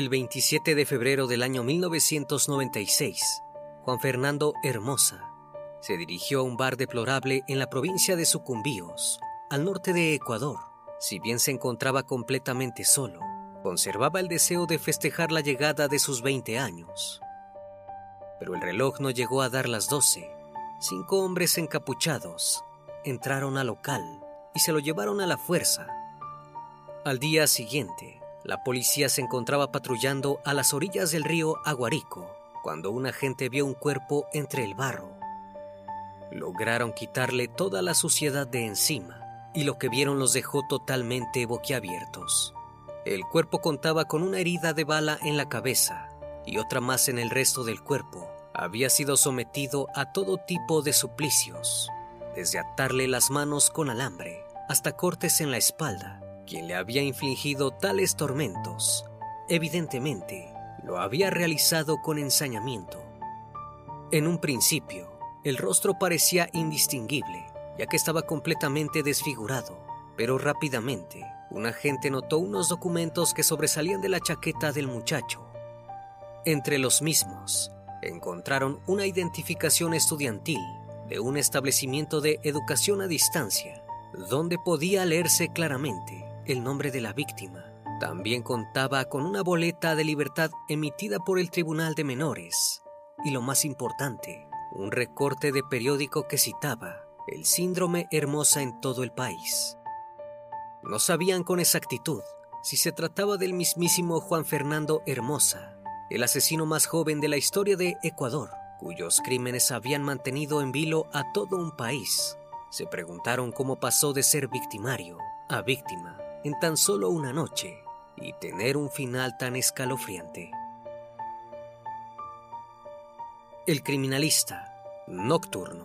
El 27 de febrero del año 1996, Juan Fernando Hermosa se dirigió a un bar deplorable en la provincia de Sucumbíos, al norte de Ecuador. Si bien se encontraba completamente solo, conservaba el deseo de festejar la llegada de sus 20 años. Pero el reloj no llegó a dar las 12. Cinco hombres encapuchados entraron al local y se lo llevaron a la fuerza. Al día siguiente, la policía se encontraba patrullando a las orillas del río Aguarico cuando un agente vio un cuerpo entre el barro. Lograron quitarle toda la suciedad de encima y lo que vieron los dejó totalmente boquiabiertos. El cuerpo contaba con una herida de bala en la cabeza y otra más en el resto del cuerpo. Había sido sometido a todo tipo de suplicios, desde atarle las manos con alambre hasta cortes en la espalda quien le había infligido tales tormentos, evidentemente lo había realizado con ensañamiento. En un principio, el rostro parecía indistinguible, ya que estaba completamente desfigurado, pero rápidamente un agente notó unos documentos que sobresalían de la chaqueta del muchacho. Entre los mismos, encontraron una identificación estudiantil de un establecimiento de educación a distancia, donde podía leerse claramente el nombre de la víctima. También contaba con una boleta de libertad emitida por el Tribunal de Menores. Y lo más importante, un recorte de periódico que citaba el síndrome hermosa en todo el país. No sabían con exactitud si se trataba del mismísimo Juan Fernando Hermosa, el asesino más joven de la historia de Ecuador, cuyos crímenes habían mantenido en vilo a todo un país. Se preguntaron cómo pasó de ser victimario a víctima en tan solo una noche y tener un final tan escalofriante. El criminalista nocturno.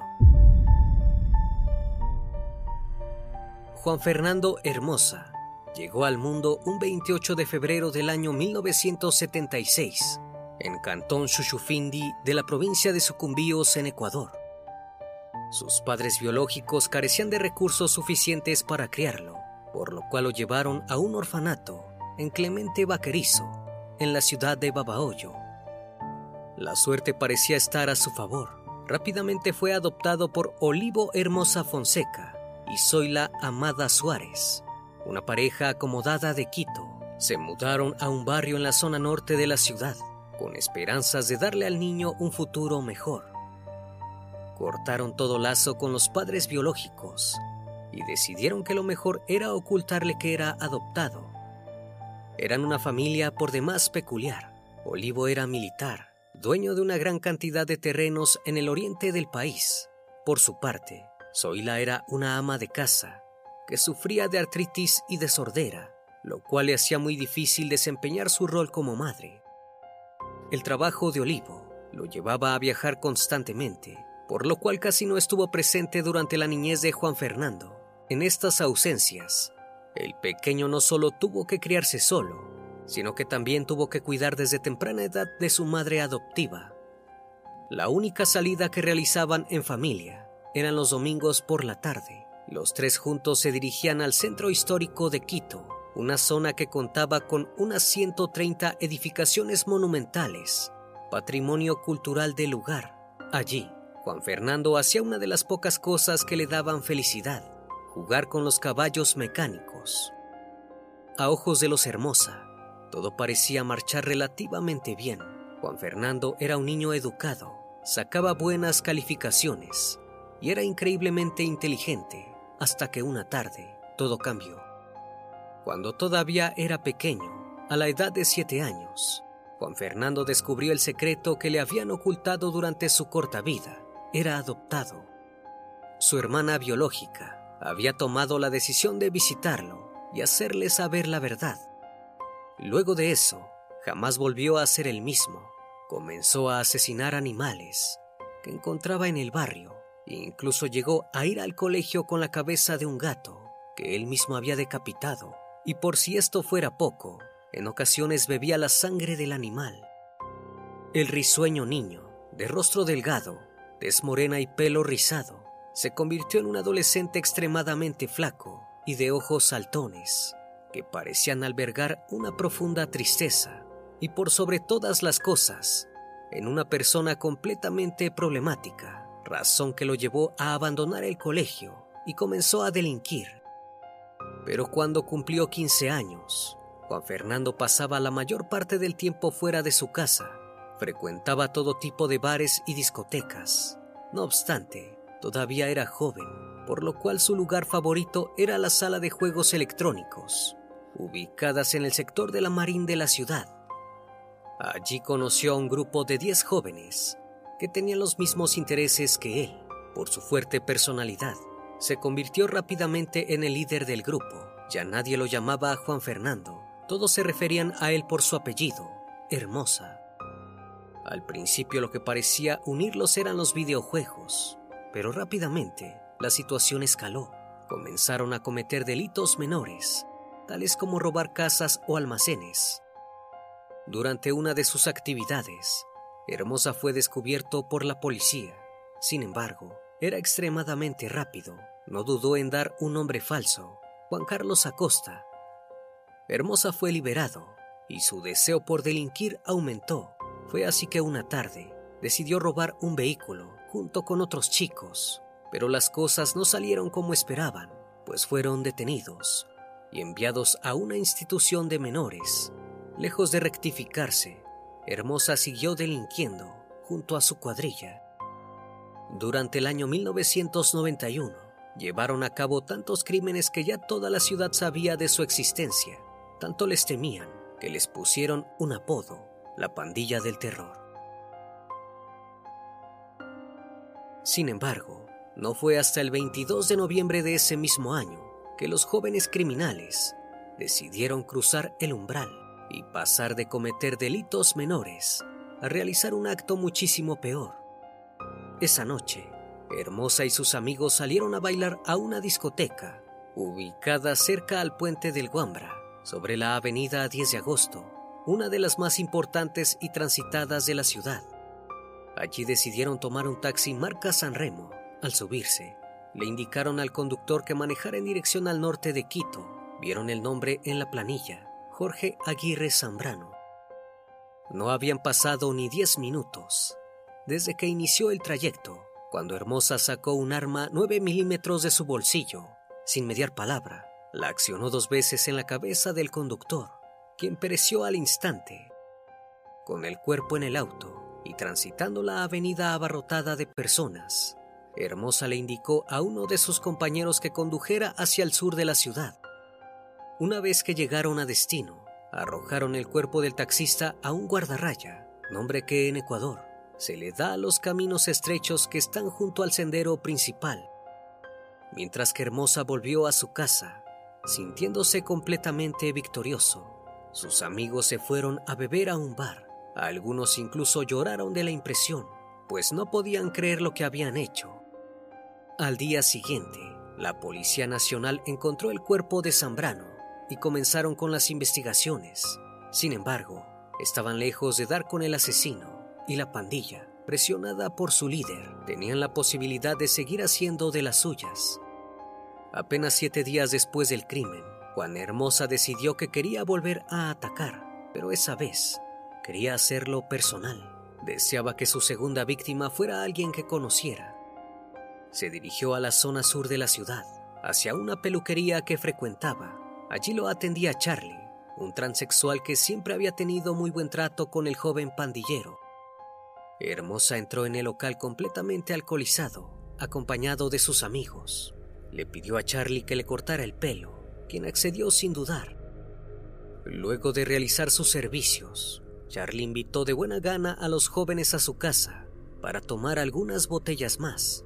Juan Fernando Hermosa llegó al mundo un 28 de febrero del año 1976 en Cantón Chuchufindi de la provincia de Sucumbíos en Ecuador. Sus padres biológicos carecían de recursos suficientes para criarlo por lo cual lo llevaron a un orfanato en Clemente Vaquerizo, en la ciudad de Babahoyo. La suerte parecía estar a su favor. Rápidamente fue adoptado por Olivo Hermosa Fonseca y Zoila Amada Suárez. una pareja acomodada de Quito, se mudaron a un barrio en la zona norte de la ciudad, con esperanzas de darle al niño un futuro mejor. Cortaron todo lazo con los padres biológicos y decidieron que lo mejor era ocultarle que era adoptado. Eran una familia por demás peculiar. Olivo era militar, dueño de una gran cantidad de terrenos en el oriente del país. Por su parte, Zoila era una ama de casa que sufría de artritis y de sordera, lo cual le hacía muy difícil desempeñar su rol como madre. El trabajo de Olivo lo llevaba a viajar constantemente, por lo cual casi no estuvo presente durante la niñez de Juan Fernando. En estas ausencias, el pequeño no solo tuvo que criarse solo, sino que también tuvo que cuidar desde temprana edad de su madre adoptiva. La única salida que realizaban en familia eran los domingos por la tarde. Los tres juntos se dirigían al centro histórico de Quito, una zona que contaba con unas 130 edificaciones monumentales, patrimonio cultural del lugar. Allí, Juan Fernando hacía una de las pocas cosas que le daban felicidad, jugar con los caballos mecánicos. A ojos de los Hermosa, todo parecía marchar relativamente bien. Juan Fernando era un niño educado, sacaba buenas calificaciones y era increíblemente inteligente hasta que una tarde todo cambió. Cuando todavía era pequeño, a la edad de siete años, Juan Fernando descubrió el secreto que le habían ocultado durante su corta vida. Era adoptado. Su hermana biológica había tomado la decisión de visitarlo y hacerle saber la verdad. Luego de eso, jamás volvió a ser el mismo. Comenzó a asesinar animales que encontraba en el barrio e incluso llegó a ir al colegio con la cabeza de un gato que él mismo había decapitado. Y por si esto fuera poco, en ocasiones bebía la sangre del animal. El risueño niño, de rostro delgado, tez morena y pelo rizado, se convirtió en un adolescente extremadamente flaco y de ojos saltones, que parecían albergar una profunda tristeza y por sobre todas las cosas, en una persona completamente problemática, razón que lo llevó a abandonar el colegio y comenzó a delinquir. Pero cuando cumplió 15 años, Juan Fernando pasaba la mayor parte del tiempo fuera de su casa, frecuentaba todo tipo de bares y discotecas. No obstante, Todavía era joven, por lo cual su lugar favorito era la sala de juegos electrónicos, ubicadas en el sector de la Marín de la ciudad. Allí conoció a un grupo de 10 jóvenes que tenían los mismos intereses que él. Por su fuerte personalidad, se convirtió rápidamente en el líder del grupo. Ya nadie lo llamaba Juan Fernando, todos se referían a él por su apellido, Hermosa. Al principio lo que parecía unirlos eran los videojuegos, pero rápidamente la situación escaló. Comenzaron a cometer delitos menores, tales como robar casas o almacenes. Durante una de sus actividades, Hermosa fue descubierto por la policía. Sin embargo, era extremadamente rápido. No dudó en dar un nombre falso, Juan Carlos Acosta. Hermosa fue liberado y su deseo por delinquir aumentó. Fue así que una tarde decidió robar un vehículo junto con otros chicos, pero las cosas no salieron como esperaban, pues fueron detenidos y enviados a una institución de menores. Lejos de rectificarse, Hermosa siguió delinquiendo junto a su cuadrilla. Durante el año 1991, llevaron a cabo tantos crímenes que ya toda la ciudad sabía de su existencia. Tanto les temían que les pusieron un apodo, la pandilla del terror. Sin embargo, no fue hasta el 22 de noviembre de ese mismo año que los jóvenes criminales decidieron cruzar el umbral y pasar de cometer delitos menores a realizar un acto muchísimo peor. Esa noche, Hermosa y sus amigos salieron a bailar a una discoteca ubicada cerca al puente del Guambra, sobre la avenida 10 de agosto, una de las más importantes y transitadas de la ciudad. Allí decidieron tomar un taxi marca San Remo. Al subirse, le indicaron al conductor que manejara en dirección al norte de Quito. Vieron el nombre en la planilla, Jorge Aguirre Zambrano. No habían pasado ni diez minutos desde que inició el trayecto, cuando Hermosa sacó un arma 9 milímetros de su bolsillo. Sin mediar palabra, la accionó dos veces en la cabeza del conductor, quien pereció al instante. Con el cuerpo en el auto y transitando la avenida abarrotada de personas, Hermosa le indicó a uno de sus compañeros que condujera hacia el sur de la ciudad. Una vez que llegaron a destino, arrojaron el cuerpo del taxista a un guardarraya, nombre que en Ecuador se le da a los caminos estrechos que están junto al sendero principal. Mientras que Hermosa volvió a su casa, sintiéndose completamente victorioso, sus amigos se fueron a beber a un bar. Algunos incluso lloraron de la impresión, pues no podían creer lo que habían hecho. Al día siguiente, la Policía Nacional encontró el cuerpo de Zambrano y comenzaron con las investigaciones. Sin embargo, estaban lejos de dar con el asesino y la pandilla, presionada por su líder, tenían la posibilidad de seguir haciendo de las suyas. Apenas siete días después del crimen, Juan Hermosa decidió que quería volver a atacar, pero esa vez quería hacerlo personal. Deseaba que su segunda víctima fuera alguien que conociera. Se dirigió a la zona sur de la ciudad, hacia una peluquería que frecuentaba. Allí lo atendía Charlie, un transexual que siempre había tenido muy buen trato con el joven pandillero. Hermosa entró en el local completamente alcoholizado, acompañado de sus amigos. Le pidió a Charlie que le cortara el pelo, quien accedió sin dudar. Luego de realizar sus servicios, Charlie invitó de buena gana a los jóvenes a su casa para tomar algunas botellas más.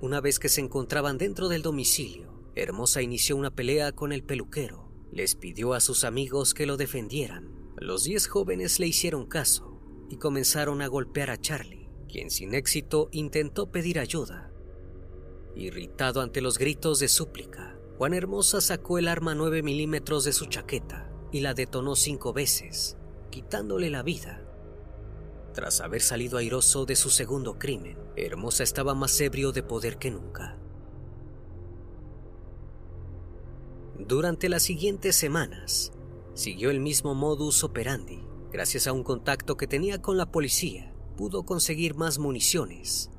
Una vez que se encontraban dentro del domicilio, Hermosa inició una pelea con el peluquero. Les pidió a sus amigos que lo defendieran. Los diez jóvenes le hicieron caso y comenzaron a golpear a Charlie, quien sin éxito intentó pedir ayuda. Irritado ante los gritos de súplica, Juan Hermosa sacó el arma 9 milímetros de su chaqueta y la detonó cinco veces, quitándole la vida. Tras haber salido airoso de su segundo crimen, Hermosa estaba más ebrio de poder que nunca. Durante las siguientes semanas, siguió el mismo modus operandi. Gracias a un contacto que tenía con la policía, pudo conseguir más municiones.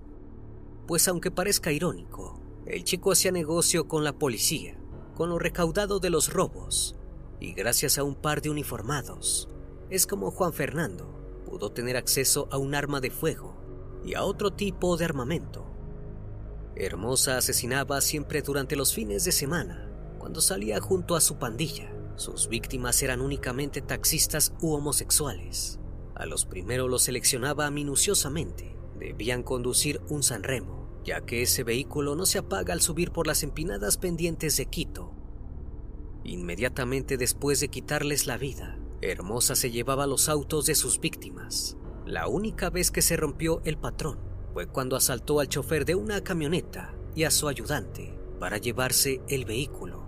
Pues aunque parezca irónico, el chico hacía negocio con la policía, con lo recaudado de los robos, y gracias a un par de uniformados, es como Juan Fernando pudo tener acceso a un arma de fuego y a otro tipo de armamento. Hermosa asesinaba siempre durante los fines de semana, cuando salía junto a su pandilla. Sus víctimas eran únicamente taxistas u homosexuales. A los primeros los seleccionaba minuciosamente. Debían conducir un Sanremo, ya que ese vehículo no se apaga al subir por las empinadas pendientes de Quito. Inmediatamente después de quitarles la vida, Hermosa se llevaba los autos de sus víctimas. La única vez que se rompió el patrón fue cuando asaltó al chofer de una camioneta y a su ayudante para llevarse el vehículo.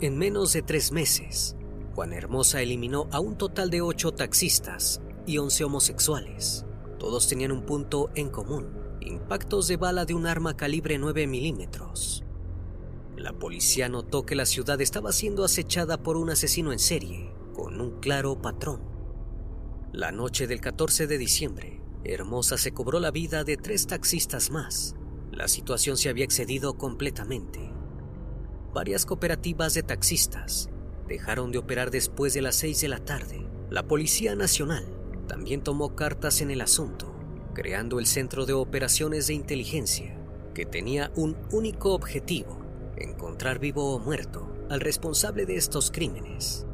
En menos de tres meses, Juan Hermosa eliminó a un total de ocho taxistas y once homosexuales. Todos tenían un punto en común, impactos de bala de un arma calibre 9 milímetros. La policía notó que la ciudad estaba siendo acechada por un asesino en serie con un claro patrón. La noche del 14 de diciembre, Hermosa se cobró la vida de tres taxistas más. La situación se había excedido completamente. Varias cooperativas de taxistas dejaron de operar después de las 6 de la tarde. La Policía Nacional también tomó cartas en el asunto, creando el Centro de Operaciones de Inteligencia, que tenía un único objetivo, encontrar vivo o muerto al responsable de estos crímenes.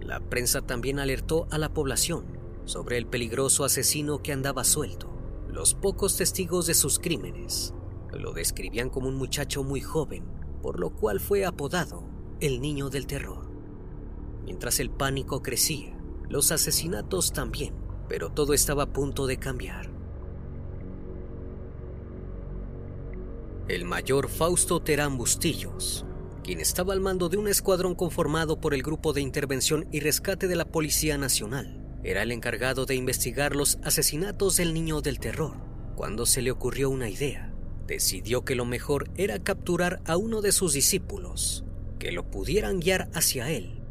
La prensa también alertó a la población sobre el peligroso asesino que andaba suelto. Los pocos testigos de sus crímenes lo describían como un muchacho muy joven, por lo cual fue apodado el niño del terror. Mientras el pánico crecía, los asesinatos también, pero todo estaba a punto de cambiar. El mayor Fausto Terán Bustillos quien estaba al mando de un escuadrón conformado por el Grupo de Intervención y Rescate de la Policía Nacional. Era el encargado de investigar los asesinatos del niño del terror. Cuando se le ocurrió una idea, decidió que lo mejor era capturar a uno de sus discípulos, que lo pudieran guiar hacia él.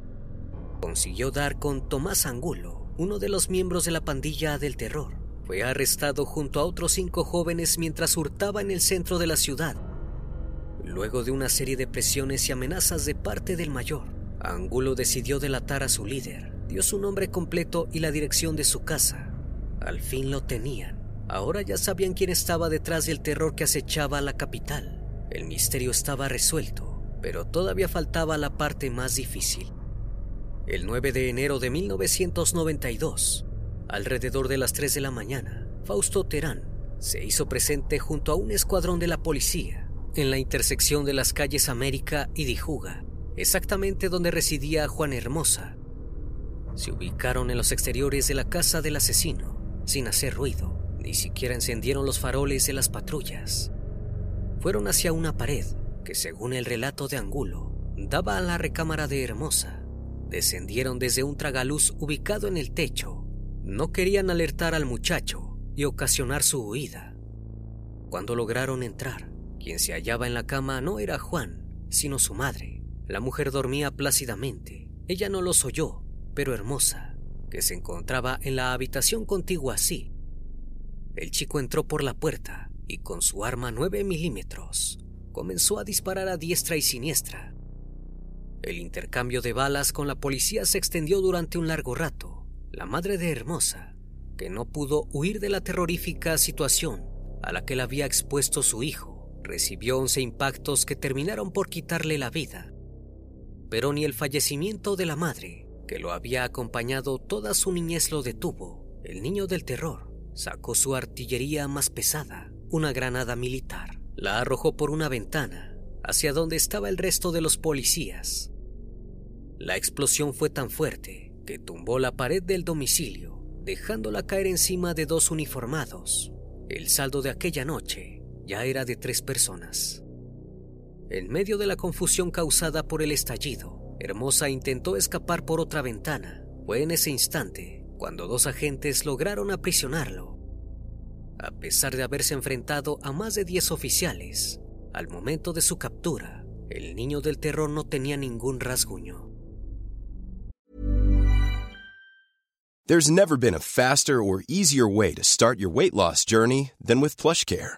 Consiguió dar con Tomás Angulo, uno de los miembros de la pandilla del terror. Fue arrestado junto a otros cinco jóvenes mientras hurtaba en el centro de la ciudad Luego de una serie de presiones y amenazas de parte del mayor, Angulo decidió delatar a su líder, dio su nombre completo y la dirección de su casa. Al fin lo tenían. Ahora ya sabían quién estaba detrás del terror que acechaba a la capital. El misterio estaba resuelto, pero todavía faltaba la parte más difícil. El 9 de enero de 1992, alrededor de las 3 de la mañana, Fausto Terán se hizo presente junto a un escuadrón de la policía en la intersección de las calles América y Dijuga, exactamente donde residía Juan Hermosa. Se ubicaron en los exteriores de la casa del asesino, sin hacer ruido, ni siquiera encendieron los faroles de las patrullas. Fueron hacia una pared que, según el relato de Angulo, daba a la recámara de Hermosa. Descendieron desde un tragaluz ubicado en el techo. No querían alertar al muchacho y ocasionar su huida. Cuando lograron entrar, quien se hallaba en la cama no era Juan, sino su madre, la mujer dormía plácidamente. Ella no los oyó, pero hermosa, que se encontraba en la habitación contigua sí. El chico entró por la puerta y con su arma 9 milímetros comenzó a disparar a diestra y siniestra. El intercambio de balas con la policía se extendió durante un largo rato. La madre de Hermosa, que no pudo huir de la terrorífica situación a la que le había expuesto su hijo, recibió 11 impactos que terminaron por quitarle la vida pero ni el fallecimiento de la madre, que lo había acompañado toda su niñez, lo detuvo. El niño del terror sacó su artillería más pesada, una granada militar. La arrojó por una ventana, hacia donde estaba el resto de los policías. La explosión fue tan fuerte que tumbó la pared del domicilio, dejándola caer encima de dos uniformados. El saldo de aquella noche ya era de tres personas. En medio de la confusión causada por el estallido, Hermosa intentó escapar por otra ventana. Fue en ese instante cuando dos agentes lograron aprisionarlo. A pesar de haberse enfrentado a más de 10 oficiales, al momento de su captura, el niño del terror no tenía ningún rasguño. There's never been a faster or easier way to start your weight loss journey than with PlushCare.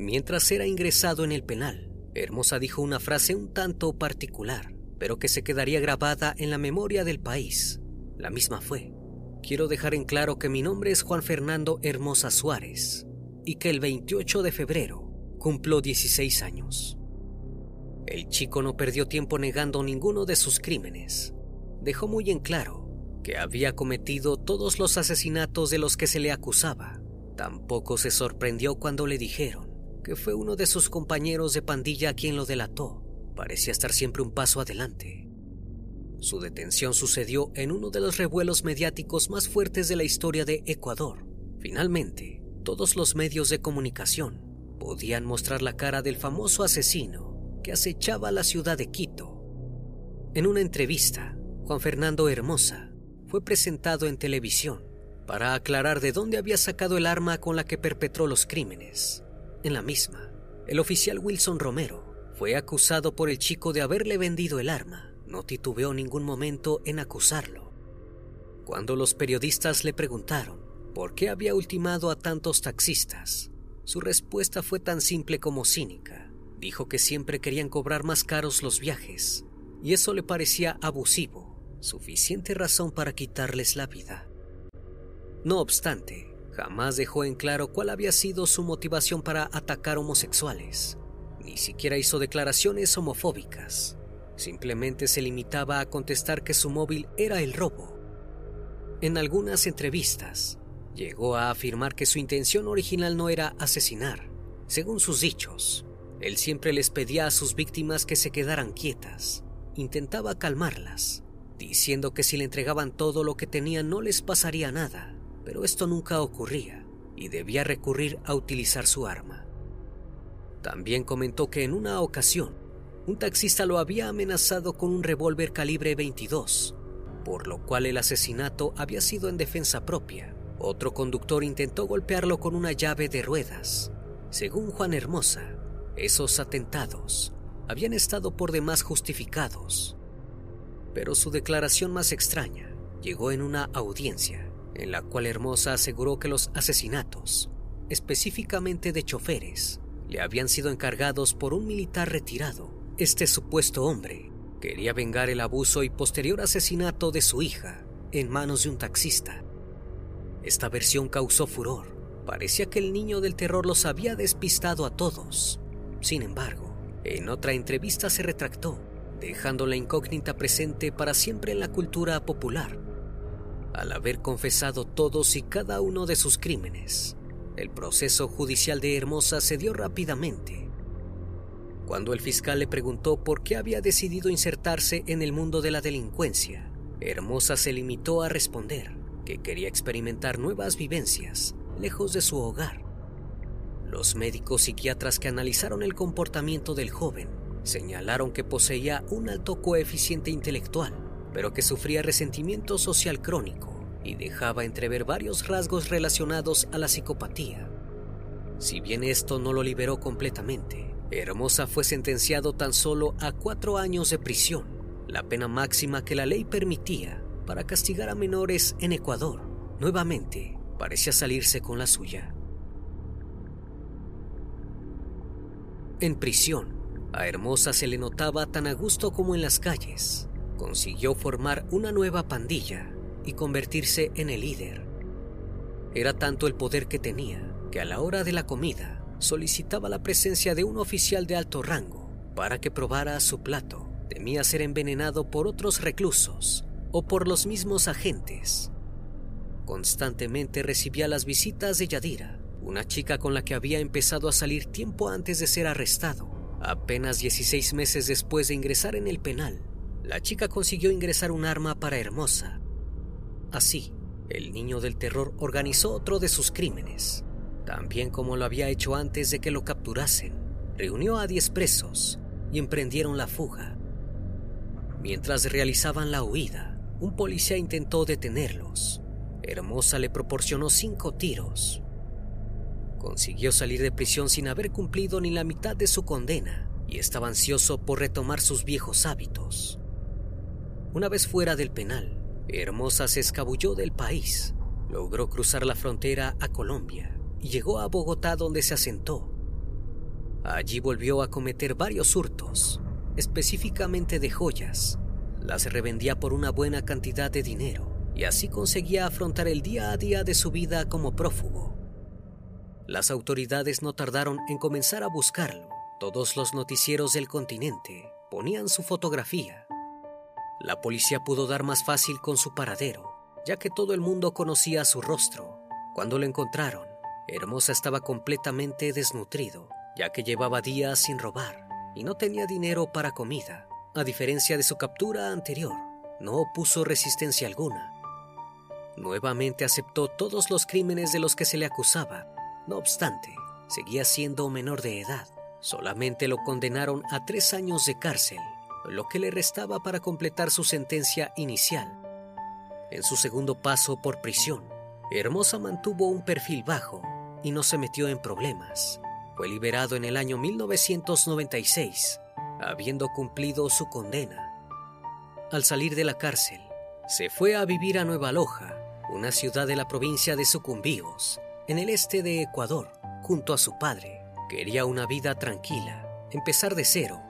Mientras era ingresado en el penal, Hermosa dijo una frase un tanto particular, pero que se quedaría grabada en la memoria del país. La misma fue, quiero dejar en claro que mi nombre es Juan Fernando Hermosa Suárez y que el 28 de febrero cumplo 16 años. El chico no perdió tiempo negando ninguno de sus crímenes. Dejó muy en claro que había cometido todos los asesinatos de los que se le acusaba. Tampoco se sorprendió cuando le dijeron que fue uno de sus compañeros de pandilla quien lo delató. Parecía estar siempre un paso adelante. Su detención sucedió en uno de los revuelos mediáticos más fuertes de la historia de Ecuador. Finalmente, todos los medios de comunicación podían mostrar la cara del famoso asesino que acechaba la ciudad de Quito. En una entrevista, Juan Fernando Hermosa fue presentado en televisión para aclarar de dónde había sacado el arma con la que perpetró los crímenes. En la misma, el oficial Wilson Romero fue acusado por el chico de haberle vendido el arma. No titubeó ningún momento en acusarlo. Cuando los periodistas le preguntaron por qué había ultimado a tantos taxistas, su respuesta fue tan simple como cínica. Dijo que siempre querían cobrar más caros los viajes, y eso le parecía abusivo, suficiente razón para quitarles la vida. No obstante, Jamás dejó en claro cuál había sido su motivación para atacar homosexuales. Ni siquiera hizo declaraciones homofóbicas. Simplemente se limitaba a contestar que su móvil era el robo. En algunas entrevistas, llegó a afirmar que su intención original no era asesinar. Según sus dichos, él siempre les pedía a sus víctimas que se quedaran quietas. Intentaba calmarlas, diciendo que si le entregaban todo lo que tenían no les pasaría nada, pero esto nunca ocurría y debía recurrir a utilizar su arma. También comentó que en una ocasión, un taxista lo había amenazado con un revólver calibre 22, por lo cual el asesinato había sido en defensa propia. Otro conductor intentó golpearlo con una llave de ruedas. Según Juan Hermosa, esos atentados habían estado por demás justificados. Pero su declaración más extraña llegó en una audiencia en la cual Hermosa aseguró que los asesinatos, específicamente de choferes, le habían sido encargados por un militar retirado. Este supuesto hombre quería vengar el abuso y posterior asesinato de su hija en manos de un taxista. Esta versión causó furor. Parecía que el niño del terror los había despistado a todos. Sin embargo, en otra entrevista se retractó, dejando la incógnita presente para siempre en la cultura popular. Al haber confesado todos y cada uno de sus crímenes, el proceso judicial de Hermosa se dio rápidamente. Cuando el fiscal le preguntó por qué había decidido insertarse en el mundo de la delincuencia, Hermosa se limitó a responder que quería experimentar nuevas vivencias lejos de su hogar. Los médicos psiquiatras que analizaron el comportamiento del joven señalaron que poseía un alto coeficiente intelectual, pero que sufría resentimiento social crónico y dejaba entrever varios rasgos relacionados a la psicopatía. Si bien esto no lo liberó completamente, Hermosa fue sentenciado tan solo a cuatro años de prisión, la pena máxima que la ley permitía para castigar a menores en Ecuador. Nuevamente, parecía salirse con la suya. En prisión, a Hermosa se le notaba tan a gusto como en las calles. Consiguió formar una nueva pandilla y convertirse en el líder. Era tanto el poder que tenía que a la hora de la comida solicitaba la presencia de un oficial de alto rango para que probara su plato. Temía ser envenenado por otros reclusos o por los mismos agentes. Constantemente recibía las visitas de Yadira, una chica con la que había empezado a salir tiempo antes de ser arrestado. Apenas 16 meses después de ingresar en el penal, la chica consiguió ingresar un arma para Hermosa Así, el niño del terror organizó otro de sus crímenes. También como lo había hecho antes de que lo capturasen, reunió a 10 presos y emprendieron la fuga. Mientras realizaban la huida, un policía intentó detenerlos. Hermosa le proporcionó cinco tiros. Consiguió salir de prisión sin haber cumplido ni la mitad de su condena y estaba ansioso por retomar sus viejos hábitos. Una vez fuera del penal, Hermosa se escabulló del país, logró cruzar la frontera a Colombia y llegó a Bogotá donde se asentó. Allí volvió a cometer varios hurtos, específicamente de joyas. Las revendía por una buena cantidad de dinero y así conseguía afrontar el día a día de su vida como prófugo. Las autoridades no tardaron en comenzar a buscarlo. Todos los noticieros del continente ponían su fotografía la policía pudo dar más fácil con su paradero, ya que todo el mundo conocía su rostro. Cuando lo encontraron, Hermosa estaba completamente desnutrido, ya que llevaba días sin robar y no tenía dinero para comida. A diferencia de su captura anterior, no opuso resistencia alguna. Nuevamente aceptó todos los crímenes de los que se le acusaba. No obstante, seguía siendo menor de edad. Solamente lo condenaron a tres años de cárcel lo que le restaba para completar su sentencia inicial. En su segundo paso por prisión, Hermosa mantuvo un perfil bajo y no se metió en problemas. Fue liberado en el año 1996, habiendo cumplido su condena. Al salir de la cárcel, se fue a vivir a Nueva Loja, una ciudad de la provincia de Sucumbíos, en el este de Ecuador, junto a su padre. Quería una vida tranquila, empezar de cero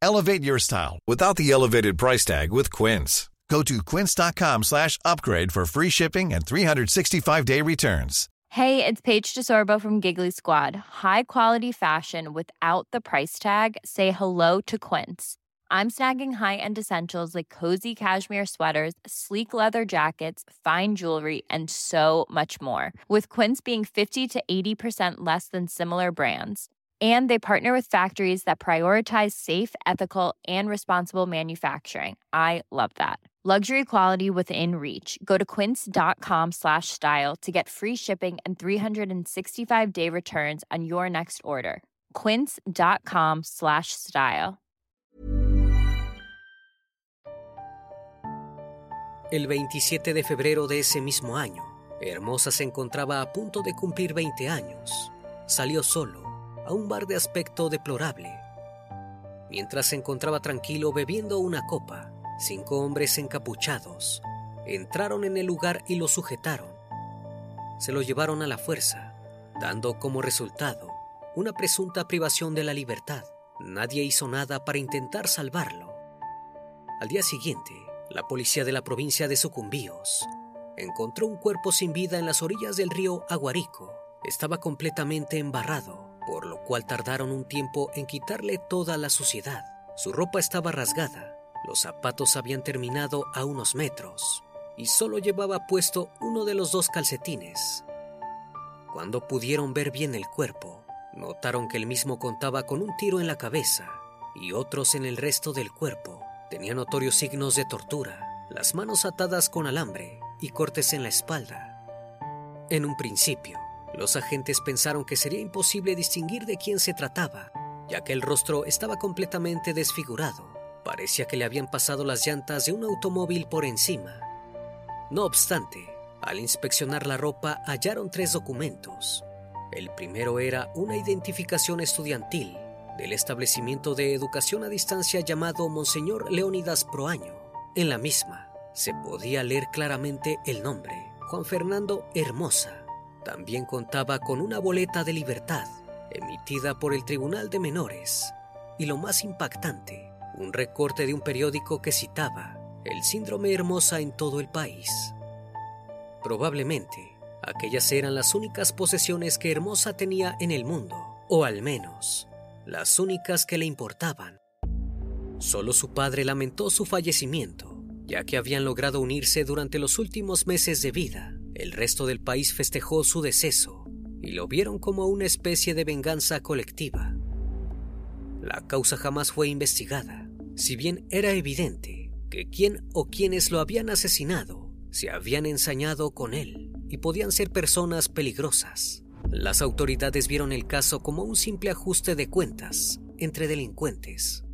Elevate your style without the elevated price tag with Quince. Go to quince.com slash upgrade for free shipping and 365-day returns. Hey, it's Paige DeSorbo from Giggly Squad. High quality fashion without the price tag. Say hello to Quince. I'm snagging high-end essentials like cozy cashmere sweaters, sleek leather jackets, fine jewelry, and so much more. With Quince being 50 to 80% less than similar brands. And they partner with factories that prioritize safe, ethical, and responsible manufacturing. I love that. Luxury quality within reach. Go to quince.com slash style to get free shipping and 365 day returns on your next order. Quince.com slash style. El 27 de febrero de ese mismo año, Hermosa se encontraba a punto de cumplir 20 años. Salió solo a un bar de aspecto deplorable. Mientras se encontraba tranquilo bebiendo una copa, cinco hombres encapuchados entraron en el lugar y lo sujetaron. Se lo llevaron a la fuerza, dando como resultado una presunta privación de la libertad. Nadie hizo nada para intentar salvarlo. Al día siguiente, la policía de la provincia de Sucumbíos encontró un cuerpo sin vida en las orillas del río Aguarico. Estaba completamente embarrado, por lo cual tardaron un tiempo en quitarle toda la suciedad. Su ropa estaba rasgada, los zapatos habían terminado a unos metros y solo llevaba puesto uno de los dos calcetines. Cuando pudieron ver bien el cuerpo, notaron que el mismo contaba con un tiro en la cabeza y otros en el resto del cuerpo. Tenía notorios signos de tortura, las manos atadas con alambre y cortes en la espalda. En un principio, los agentes pensaron que sería imposible distinguir de quién se trataba, ya que el rostro estaba completamente desfigurado. Parecía que le habían pasado las llantas de un automóvil por encima. No obstante, al inspeccionar la ropa hallaron tres documentos. El primero era una identificación estudiantil del establecimiento de educación a distancia llamado Monseñor Leónidas Proaño. En la misma se podía leer claramente el nombre, Juan Fernando Hermosa. También contaba con una boleta de libertad emitida por el Tribunal de Menores y lo más impactante, un recorte de un periódico que citaba el síndrome Hermosa en todo el país. Probablemente, aquellas eran las únicas posesiones que Hermosa tenía en el mundo, o al menos, las únicas que le importaban. Solo su padre lamentó su fallecimiento, ya que habían logrado unirse durante los últimos meses de vida. El resto del país festejó su deceso y lo vieron como una especie de venganza colectiva. La causa jamás fue investigada, si bien era evidente que quien o quienes lo habían asesinado se habían ensañado con él y podían ser personas peligrosas. Las autoridades vieron el caso como un simple ajuste de cuentas entre delincuentes.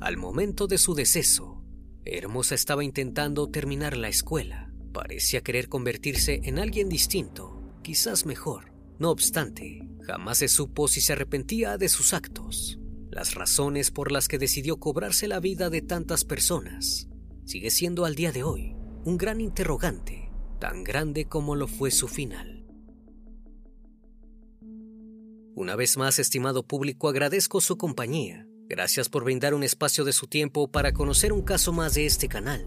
Al momento de su deceso, Hermosa estaba intentando terminar la escuela. Parecía querer convertirse en alguien distinto, quizás mejor. No obstante, jamás se supo si se arrepentía de sus actos. Las razones por las que decidió cobrarse la vida de tantas personas sigue siendo al día de hoy un gran interrogante, tan grande como lo fue su final. Una vez más, estimado público, agradezco su compañía. Gracias por brindar un espacio de su tiempo para conocer un caso más de este canal.